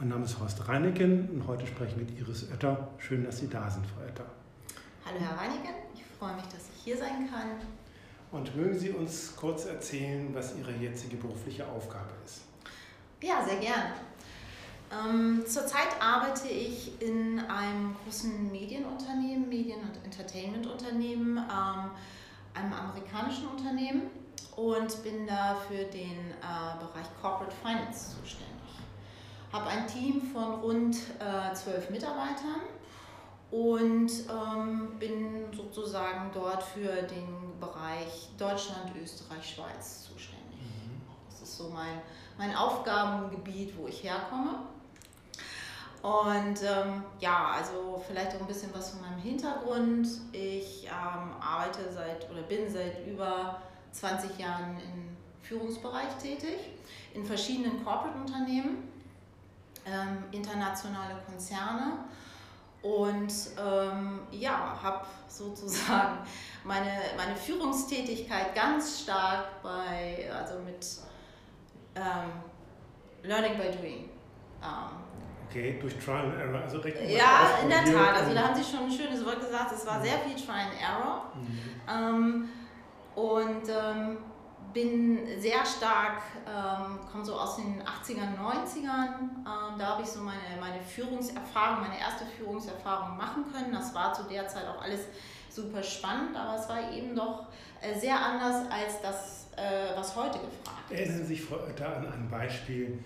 Mein Name ist Horst Reineken und heute spreche ich mit Iris Oetter. Schön, dass Sie da sind, Frau Oetter. Hallo Herr Reineken, ich freue mich, dass ich hier sein kann. Und mögen Sie uns kurz erzählen, was Ihre jetzige berufliche Aufgabe ist? Ja, sehr gern. Ähm, zurzeit arbeite ich in einem großen Medienunternehmen, Medien- und Entertainmentunternehmen, ähm, einem amerikanischen Unternehmen und bin da für den äh, Bereich Corporate Finance zuständig. Habe ein Team von rund äh, zwölf Mitarbeitern und ähm, bin sozusagen dort für den Bereich Deutschland, Österreich, Schweiz zuständig. Mhm. Das ist so mein, mein Aufgabengebiet, wo ich herkomme. Und ähm, ja, also vielleicht auch ein bisschen was von meinem Hintergrund. Ich ähm, arbeite seit oder bin seit über 20 Jahren im Führungsbereich tätig, in verschiedenen Corporate-Unternehmen, ähm, internationale Konzerne und ähm, ja, habe sozusagen meine, meine Führungstätigkeit ganz stark bei, also mit ähm, Learning by Doing. Ähm, okay, durch Trial and Error, also Ja, in der Tat. Also da haben Sie schon ein schönes Wort gesagt. Es war mhm. sehr viel Trial and Error. Mhm. Ähm, und ähm, bin sehr stark, ähm, komme so aus den 80ern, 90ern. Ähm, da habe ich so meine, meine Führungserfahrung, meine erste Führungserfahrung machen können. Das war zu der Zeit auch alles super spannend, aber es war eben doch äh, sehr anders als das, äh, was heute gefragt ist. Erinnern Sie sich da an ein Beispiel,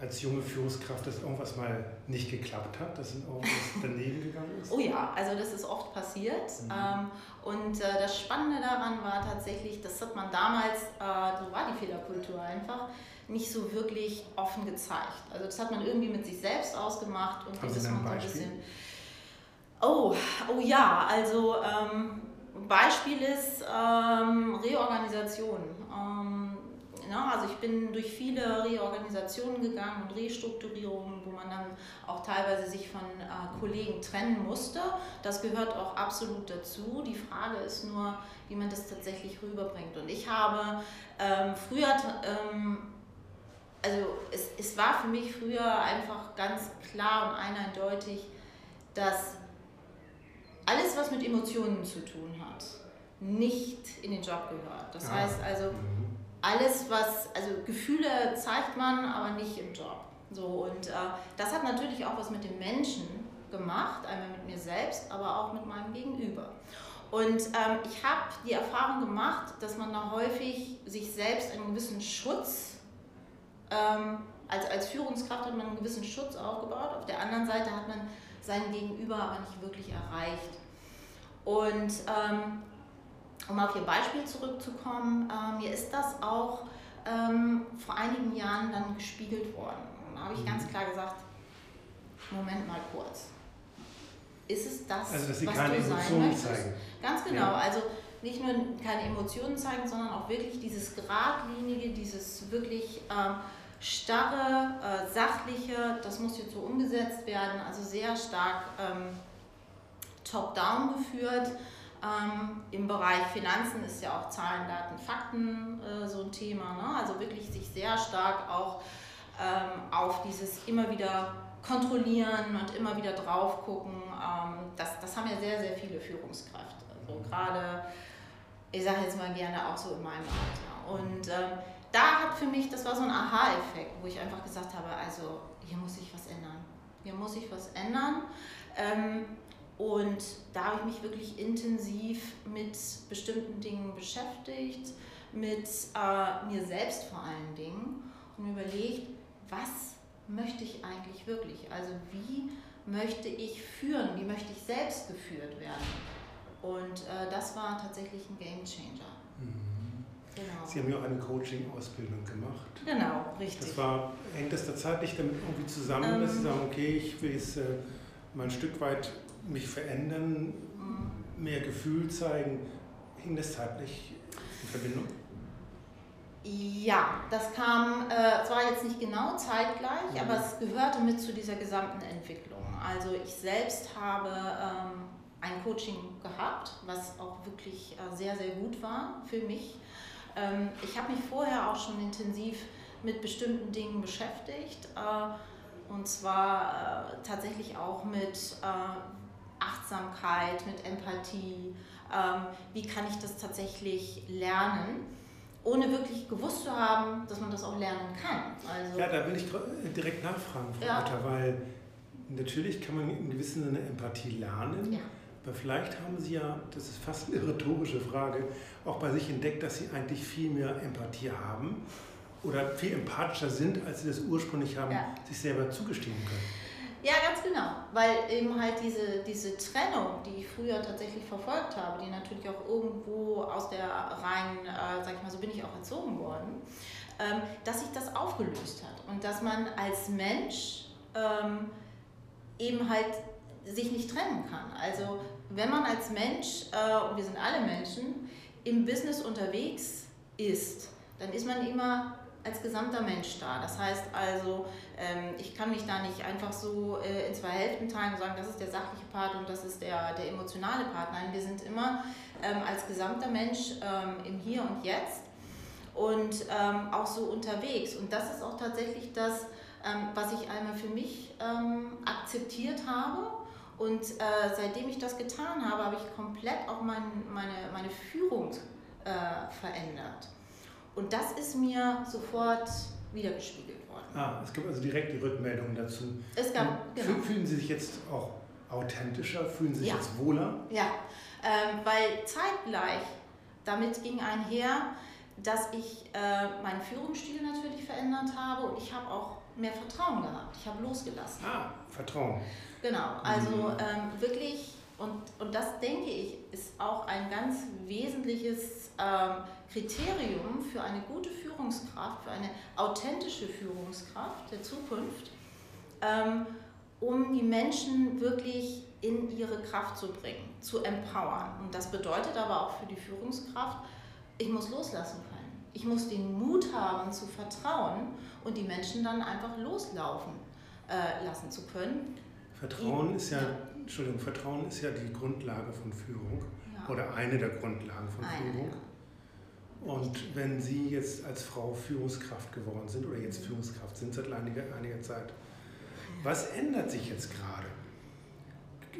als junge Führungskraft, dass irgendwas mal nicht geklappt hat, dass irgendwas daneben gegangen ist? Oh ja, also das ist oft passiert. Mhm. Ähm, und äh, das Spannende daran war tatsächlich, das hat man damals, äh, so war die Fehlerkultur einfach, nicht so wirklich offen gezeigt. Also das hat man irgendwie mit sich selbst ausgemacht und Haben das man so ein bisschen. Oh, oh ja, also ähm, Beispiel ist ähm, Reorganisation. Ähm, ja, also ich bin durch viele Reorganisationen gegangen und Restrukturierungen, wo man dann auch teilweise sich von äh, Kollegen trennen musste. Das gehört auch absolut dazu. Die Frage ist nur, wie man das tatsächlich rüberbringt. Und ich habe ähm, früher, ähm, also es, es war für mich früher einfach ganz klar und eindeutig, dass alles, was mit Emotionen zu tun hat, nicht in den Job gehört. Das ja. heißt also, mhm alles, was, also Gefühle zeigt man, aber nicht im Job. So, und äh, das hat natürlich auch was mit dem Menschen gemacht, einmal mit mir selbst, aber auch mit meinem Gegenüber. Und ähm, ich habe die Erfahrung gemacht, dass man da häufig sich selbst einen gewissen Schutz, ähm, als, als Führungskraft hat man einen gewissen Schutz aufgebaut, auf der anderen Seite hat man sein Gegenüber aber nicht wirklich erreicht. Und ähm, um auf Ihr Beispiel zurückzukommen, äh, mir ist das auch ähm, vor einigen Jahren dann gespiegelt worden. Da habe ich ganz mhm. klar gesagt, Moment mal kurz. Ist es das, also, dass Sie was keine du Emotionen sein möchtest? Zeigen. Ganz genau. Ja. Also nicht nur keine Emotionen zeigen, sondern auch wirklich dieses geradlinige, dieses wirklich ähm, starre, äh, sachliche, das muss jetzt so umgesetzt werden, also sehr stark ähm, top-down geführt. Ähm, Im Bereich Finanzen ist ja auch Zahlen, Daten, Fakten äh, so ein Thema. Ne? Also wirklich sich sehr stark auch ähm, auf dieses immer wieder kontrollieren und immer wieder drauf gucken. Ähm, das, das haben ja sehr, sehr viele Führungskräfte. Also gerade, ich sage jetzt mal gerne auch so in meinem Alter. Und ähm, da hat für mich, das war so ein Aha-Effekt, wo ich einfach gesagt habe, also hier muss sich was ändern. Hier muss sich was ändern. Und da habe ich mich wirklich intensiv mit bestimmten Dingen beschäftigt, mit äh, mir selbst vor allen Dingen und überlegt, was möchte ich eigentlich wirklich? Also wie möchte ich führen? Wie möchte ich selbst geführt werden? Und äh, das war tatsächlich ein Game Changer. Mhm. Genau. Sie haben ja auch eine Coaching-Ausbildung gemacht. Genau, richtig. Das war, hängt das da zeitlich damit irgendwie zusammen, ähm, dass Sie ähm. sagen, okay, ich will es äh, mal ein Stück weit mich verändern, mehr Gefühl zeigen, hing das zeitlich in Verbindung? Ja, das kam äh, zwar jetzt nicht genau zeitgleich, mhm. aber es gehörte mit zu dieser gesamten Entwicklung. Also ich selbst habe ähm, ein Coaching gehabt, was auch wirklich äh, sehr, sehr gut war für mich. Ähm, ich habe mich vorher auch schon intensiv mit bestimmten Dingen beschäftigt. Äh, und zwar äh, tatsächlich auch mit äh, Achtsamkeit, mit Empathie. Ähm, wie kann ich das tatsächlich lernen? ohne wirklich gewusst zu haben, dass man das auch lernen kann. Also ja, da will ich direkt nachfragen, Frau ja. Weil natürlich kann man in gewissem Sinne Empathie lernen. Ja. Aber vielleicht haben Sie ja, das ist fast eine rhetorische Frage, auch bei sich entdeckt, dass Sie eigentlich viel mehr Empathie haben oder viel empathischer sind, als Sie das ursprünglich haben, ja. sich selber zugestehen können. Ja, ganz genau. Weil eben halt diese, diese Trennung, die ich früher tatsächlich verfolgt habe, die natürlich auch irgendwo aus der rein, äh, sag ich mal, so bin ich auch erzogen worden, ähm, dass sich das aufgelöst hat und dass man als Mensch ähm, eben halt sich nicht trennen kann. Also wenn man als Mensch, äh, und wir sind alle Menschen, im Business unterwegs ist, dann ist man immer als gesamter Mensch da. Das heißt also, ähm, ich kann mich da nicht einfach so äh, in zwei Hälften teilen und sagen, das ist der sachliche Part und das ist der, der emotionale Part. Nein, wir sind immer ähm, als gesamter Mensch ähm, im Hier und Jetzt und auch so unterwegs. Und das ist auch tatsächlich das, was ich einmal für mich akzeptiert habe. Und äh, seitdem ich das getan habe, habe ich komplett auch mein, meine, meine Führung äh, verändert. Und das ist mir sofort wiedergespiegelt worden. Ah, es gibt also direkt die Rückmeldungen dazu. Es gab, genau. Fühlen Sie sich jetzt auch authentischer? Fühlen Sie sich ja. jetzt wohler? Ja, ähm, weil zeitgleich damit ging einher, dass ich äh, meinen Führungsstil natürlich verändert habe und ich habe auch mehr Vertrauen gehabt. Ich habe losgelassen. Ah, Vertrauen. Genau, also mhm. ähm, wirklich, und, und das denke ich, ist auch ein ganz wesentliches ähm, Kriterium für eine gute Führungskraft, für eine authentische Führungskraft der Zukunft, ähm, um die Menschen wirklich in ihre Kraft zu bringen, zu empowern. Und das bedeutet aber auch für die Führungskraft, ich muss loslassen können. Ich muss den Mut haben zu vertrauen und die Menschen dann einfach loslaufen äh, lassen zu können. Vertrauen ist ja, Entschuldigung, Vertrauen ist ja die Grundlage von Führung ja. oder eine der Grundlagen von eine, Führung. Ja. Und wenn Sie jetzt als Frau Führungskraft geworden sind oder jetzt Führungskraft sind seit einiger, einiger Zeit, was ändert sich jetzt gerade?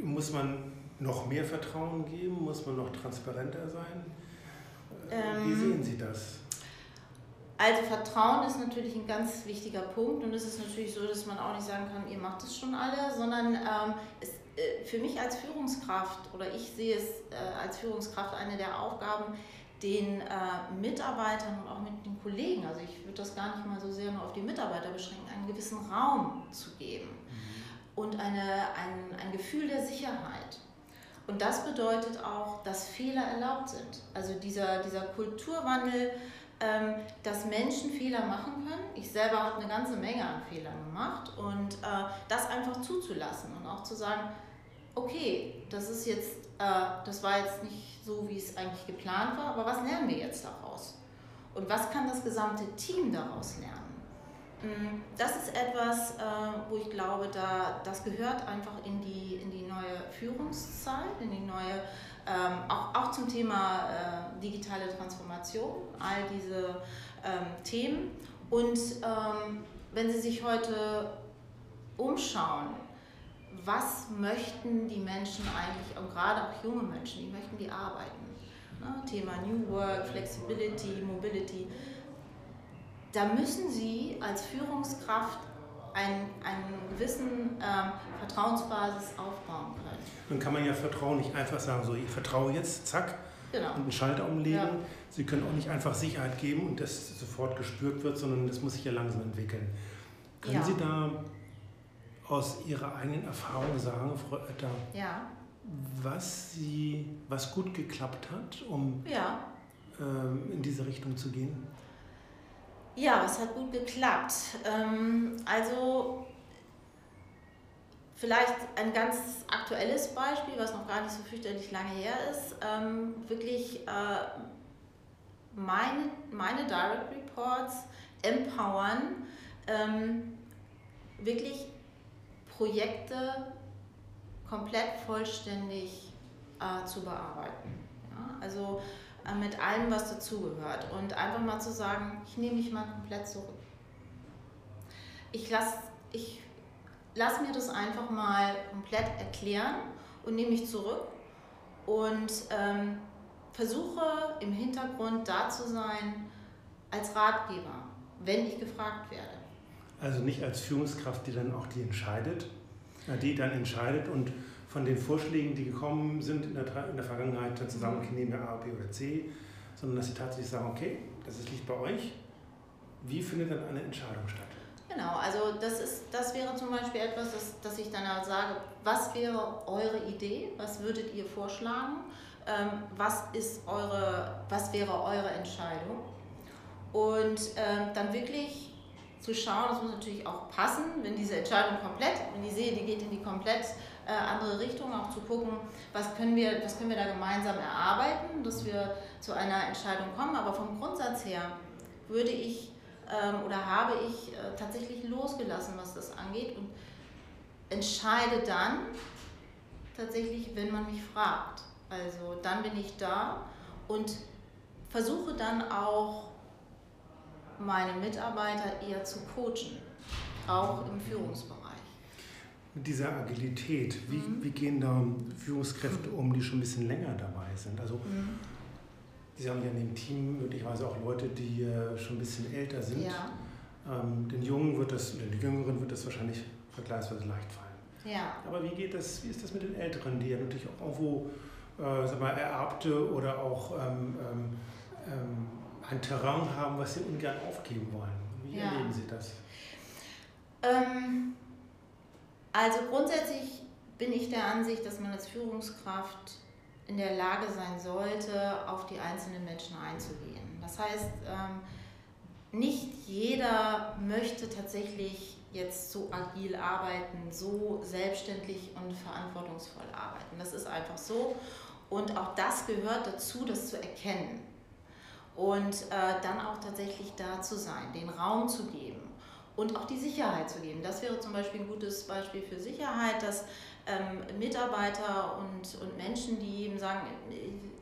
Muss man noch mehr Vertrauen geben? Muss man noch transparenter sein? Ähm, Wie sehen Sie das? Also Vertrauen ist natürlich ein ganz wichtiger Punkt und es ist natürlich so, dass man auch nicht sagen kann, ihr macht es schon alle, sondern ähm, es, äh, für mich als Führungskraft oder ich sehe es äh, als Führungskraft eine der Aufgaben, den äh, Mitarbeitern und auch mit den Kollegen, also ich würde das gar nicht mal so sehr nur auf die Mitarbeiter beschränken, einen gewissen Raum zu geben mhm. und eine, ein, ein Gefühl der Sicherheit. Und das bedeutet auch, dass Fehler erlaubt sind. Also dieser, dieser Kulturwandel, ähm, dass Menschen Fehler machen können. Ich selber habe eine ganze Menge an Fehlern gemacht und äh, das einfach zuzulassen und auch zu sagen, okay, das ist jetzt, äh, das war jetzt nicht so, wie es eigentlich geplant war, aber was lernen wir jetzt daraus? Und was kann das gesamte Team daraus lernen? Mm, das ist etwas, äh, wo ich glaube, da, das gehört einfach in die, in die neue Führungszeit, in die neue, ähm, auch, auch zum Thema äh, digitale Transformation, all diese ähm, Themen. Und ähm, wenn Sie sich heute umschauen, was möchten die Menschen eigentlich, und gerade auch junge Menschen, wie möchten die arbeiten? Ne? Thema New Work, Flexibility, Mobility. Da müssen sie als Führungskraft einen, einen gewissen ähm, Vertrauensbasis aufbauen können. Dann kann man ja Vertrauen nicht einfach sagen, so ich vertraue jetzt, zack, genau. und einen Schalter umlegen. Ja. Sie können auch nicht einfach Sicherheit geben und das sofort gespürt wird, sondern das muss sich ja langsam entwickeln. Können ja. Sie da aus Ihrer eigenen Erfahrung sagen, Frau Oetter, ja. was, Sie, was gut geklappt hat, um ja. ähm, in diese Richtung zu gehen? Ja, was hat gut geklappt? Ähm, also vielleicht ein ganz aktuelles Beispiel, was noch gar nicht so fürchterlich lange her ist. Ähm, wirklich äh, meine, meine Direct Reports empowern, ähm, wirklich Projekte komplett vollständig äh, zu bearbeiten. Ja? Also äh, mit allem, was dazugehört. Und einfach mal zu sagen, ich nehme mich mal komplett zurück. Ich lasse, ich lass mir das einfach mal komplett erklären und nehme mich zurück und ähm, versuche im Hintergrund da zu sein als Ratgeber, wenn ich gefragt werde. Also nicht als Führungskraft, die dann auch die entscheidet, äh, die dann entscheidet und von den Vorschlägen, die gekommen sind in der, in der Vergangenheit, dann zusammen, okay, nehmen wir A, B oder C, sondern dass sie tatsächlich sagen, okay, das ist liegt bei euch. Wie findet dann eine Entscheidung statt? Genau, also das, ist, das wäre zum Beispiel etwas, dass, dass ich dann halt sage, was wäre eure Idee, was würdet ihr vorschlagen, ähm, was, ist eure, was wäre eure Entscheidung und ähm, dann wirklich zu schauen, das muss natürlich auch passen, wenn diese Entscheidung komplett, wenn ich sehe, die geht in die komplett äh, andere Richtung, auch zu gucken, was können, wir, was können wir da gemeinsam erarbeiten, dass wir zu einer Entscheidung kommen. Aber vom Grundsatz her würde ich ähm, oder habe ich äh, tatsächlich losgelassen, was das angeht und entscheide dann tatsächlich, wenn man mich fragt. Also dann bin ich da und versuche dann auch meine Mitarbeiter eher zu coachen, auch im Führungsbereich. Mit dieser Agilität, wie, mhm. wie gehen da Führungskräfte um, die schon ein bisschen länger dabei sind? Also mhm. Sie haben ja in dem Team möglicherweise auch Leute, die äh, schon ein bisschen älter sind. Ja. Ähm, den Jungen wird das, oder den Jüngeren wird das wahrscheinlich vergleichsweise leicht fallen. Ja. Aber wie geht das, wie ist das mit den Älteren, die ja natürlich auch irgendwo äh, sag mal, ererbte oder auch ähm, ähm, ähm, ein Terrain haben, was sie ungern aufgeben wollen? Wie ja. erleben Sie das? Ähm, also grundsätzlich bin ich der Ansicht, dass man als Führungskraft in der Lage sein sollte, auf die einzelnen Menschen einzugehen. Das heißt, ähm, nicht jeder möchte tatsächlich jetzt so agil arbeiten, so selbstständig und verantwortungsvoll arbeiten. Das ist einfach so. Und auch das gehört dazu, das zu erkennen. Und äh, dann auch tatsächlich da zu sein, den Raum zu geben und auch die Sicherheit zu geben. Das wäre zum Beispiel ein gutes Beispiel für Sicherheit, dass ähm, Mitarbeiter und, und Menschen, die eben sagen,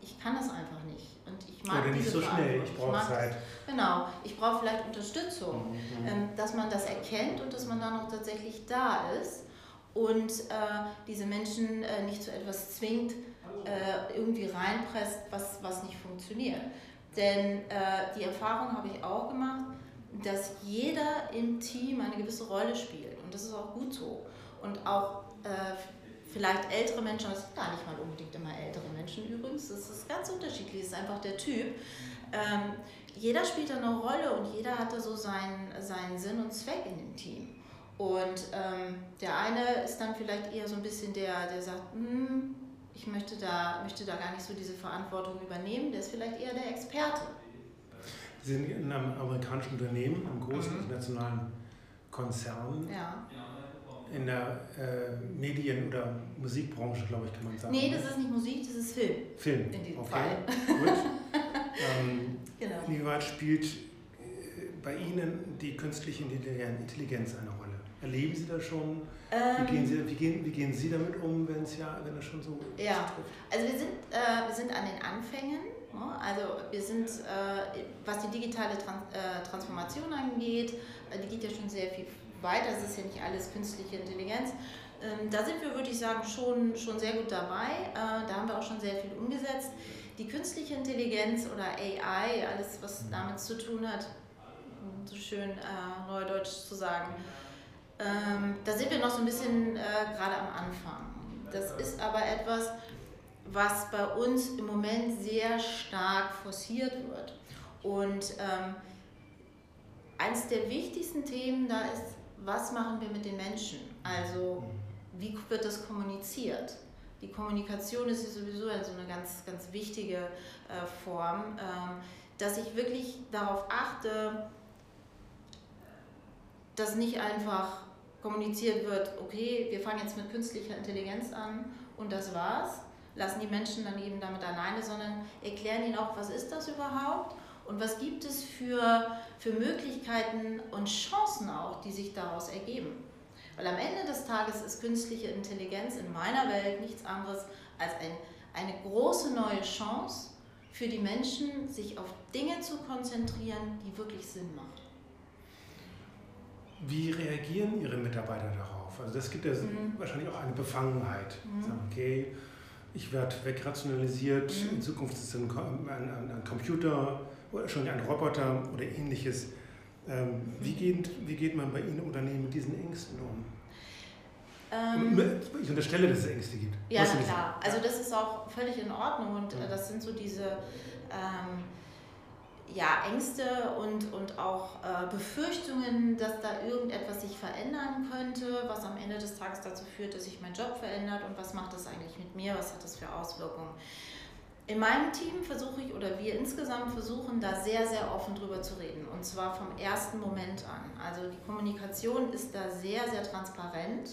ich kann das einfach nicht. Und ich mag Oder nicht so schnell, ich brauche Zeit. Genau, ich brauche vielleicht Unterstützung, mhm. ähm, dass man das erkennt und dass man dann auch tatsächlich da ist und äh, diese Menschen äh, nicht zu etwas zwingt, äh, irgendwie reinpresst, was, was nicht funktioniert. Denn äh, die Erfahrung habe ich auch gemacht, dass jeder im Team eine gewisse Rolle spielt und das ist auch gut so. Und auch äh, vielleicht ältere Menschen, das sind gar nicht mal unbedingt immer ältere Menschen übrigens, das ist ganz unterschiedlich, das ist einfach der Typ. Ähm, jeder spielt da eine Rolle und jeder hat da so seinen, seinen Sinn und Zweck in dem Team. Und ähm, der eine ist dann vielleicht eher so ein bisschen der, der sagt, hm, ich möchte da, möchte da gar nicht so diese Verantwortung übernehmen, der ist vielleicht eher der Experte. Sie sind in einem amerikanischen Unternehmen, einem großen mhm. internationalen Konzern. Ja in der äh, Medien- oder Musikbranche, glaube ich, kann man sagen. Nee, das ist nicht Musik, das ist Film. Film. In diesem okay. Fall. Gut. ähm, genau. Inwieweit spielt äh, bei Ihnen die künstliche Intelligenz eine Rolle? Erleben Sie das schon? Ähm, wie, gehen Sie, wie, gehen, wie gehen Sie damit um, wenn es ja, wenn es schon so Ja, trifft? also wir sind, äh, wir sind an den Anfängen. Ne? Also wir sind, äh, was die digitale Trans äh, Transformation angeht, äh, die geht ja schon sehr viel weiter, es ist ja nicht alles künstliche Intelligenz. Ähm, da sind wir, würde ich sagen, schon, schon sehr gut dabei. Äh, da haben wir auch schon sehr viel umgesetzt. Die künstliche Intelligenz oder AI, alles was mhm. damit zu tun hat, so schön äh, neudeutsch zu sagen, ähm, da sind wir noch so ein bisschen äh, gerade am Anfang. Das ist aber etwas, was bei uns im Moment sehr stark forciert wird. Und ähm, eines der wichtigsten Themen da ist was machen wir mit den Menschen? Also wie wird das kommuniziert? Die Kommunikation ist sowieso so eine ganz, ganz wichtige äh, Form, ähm, dass ich wirklich darauf achte, dass nicht einfach kommuniziert wird, okay, wir fangen jetzt mit künstlicher Intelligenz an und das war's, lassen die Menschen dann eben damit alleine, sondern erklären ihnen auch, was ist das überhaupt und was gibt es für, für Möglichkeiten und Chancen auch, die sich daraus ergeben. Weil am Ende des Tages ist künstliche Intelligenz in meiner Welt nichts anderes als ein, eine große neue Chance für die Menschen, sich auf Dinge zu konzentrieren, die wirklich Sinn machen. Wie reagieren Ihre Mitarbeiter darauf? Also das gibt ja mhm. wahrscheinlich auch eine Befangenheit. Mhm. Sagen, okay, ich werde wegrationalisiert, mhm. in Zukunft ist es ein, ein, ein, Computer oder schon ein Roboter oder ähnliches. Ähm, wie, geht, wie geht man bei Ihnen Unternehmen mit diesen Ängsten um? Ähm, ich unterstelle, dass es Ängste gibt. Ja, na klar. Also das ist auch völlig in Ordnung und ja. das sind so diese ähm, ja, Ängste und, und auch äh, Befürchtungen, dass da irgendetwas sich verändern könnte, was am Ende des Tages dazu führt, dass sich mein Job verändert und was macht das eigentlich mit mir, was hat das für Auswirkungen. In meinem Team versuche ich oder wir insgesamt versuchen da sehr, sehr offen drüber zu reden und zwar vom ersten Moment an. Also die Kommunikation ist da sehr, sehr transparent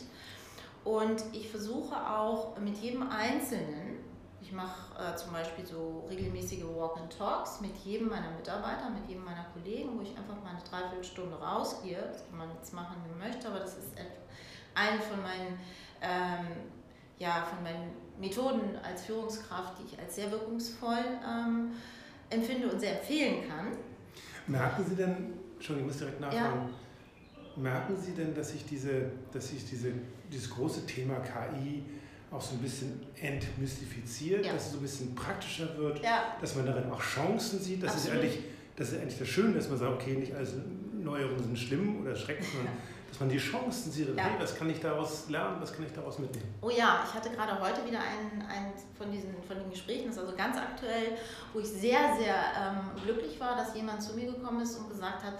und ich versuche auch mit jedem Einzelnen ich mache äh, zum Beispiel so regelmäßige Walk-and-Talks mit jedem meiner Mitarbeiter, mit jedem meiner Kollegen, wo ich einfach mal eine Dreiviertelstunde rausgehe. Das kann man jetzt machen, wie man möchte, aber das ist eine von meinen, ähm, ja, von meinen Methoden als Führungskraft, die ich als sehr wirkungsvoll ähm, empfinde und sehr empfehlen kann. Merken Sie denn, schon, ich muss direkt nachfragen, ja. merken Sie denn, dass sich diese, dass sich diese, dieses große Thema KI auch so ein bisschen entmystifiziert, ja. dass es so ein bisschen praktischer wird, ja. dass man darin auch Chancen sieht. Das ist, eigentlich, das ist eigentlich das Schöne, dass man sagt, okay, nicht alles Neuerungen sind schlimm oder schrecklich, sondern dass man die Chancen sieht, okay, ja. was kann ich daraus lernen, was kann ich daraus mitnehmen. Oh ja, ich hatte gerade heute wieder einen, einen von, diesen, von den Gesprächen, das ist also ganz aktuell, wo ich sehr, sehr ähm, glücklich war, dass jemand zu mir gekommen ist und gesagt hat,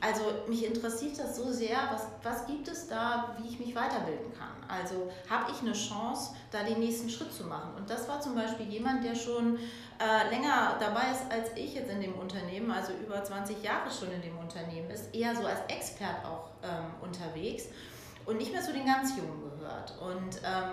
also mich interessiert das so sehr, was, was gibt es da, wie ich mich weiterbilden kann. Also habe ich eine Chance, da den nächsten Schritt zu machen. Und das war zum Beispiel jemand, der schon äh, länger dabei ist als ich jetzt in dem Unternehmen, also über 20 Jahre schon in dem Unternehmen ist, eher so als Expert auch ähm, unterwegs und nicht mehr zu den ganz Jungen gehört. Und ähm,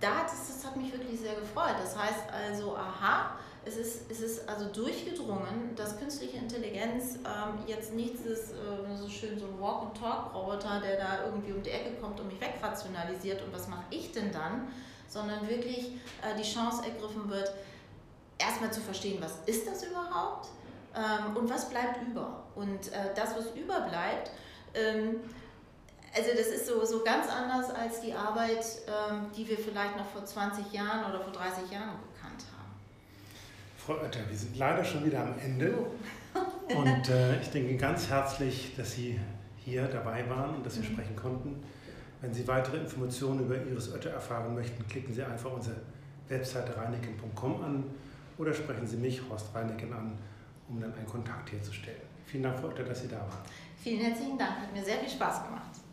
da, das, das hat mich wirklich sehr gefreut. Das heißt also, aha, es ist, es ist also durchgedrungen, dass künstliche Intelligenz ähm, jetzt nichts ist, äh, so schön so ein Walk-and-Talk-Roboter, der da irgendwie um die Ecke kommt und mich wegrationalisiert und was mache ich denn dann, sondern wirklich äh, die Chance ergriffen wird, erstmal zu verstehen, was ist das überhaupt ähm, und was bleibt über. Und äh, das, was überbleibt, ähm, also das ist so, so ganz anders als die Arbeit, ähm, die wir vielleicht noch vor 20 Jahren oder vor 30 Jahren. Frau Oetter, wir sind leider schon wieder am Ende. Und äh, ich denke ganz herzlich, dass Sie hier dabei waren und dass wir mhm. sprechen konnten. Wenn Sie weitere Informationen über Iris Oetter erfahren möchten, klicken Sie einfach unsere Webseite reineken.com an oder sprechen Sie mich, Horst Reineken, an, um dann einen Kontakt herzustellen. Vielen Dank, Frau Oetter, dass Sie da waren. Vielen herzlichen Dank, hat mir sehr viel Spaß gemacht.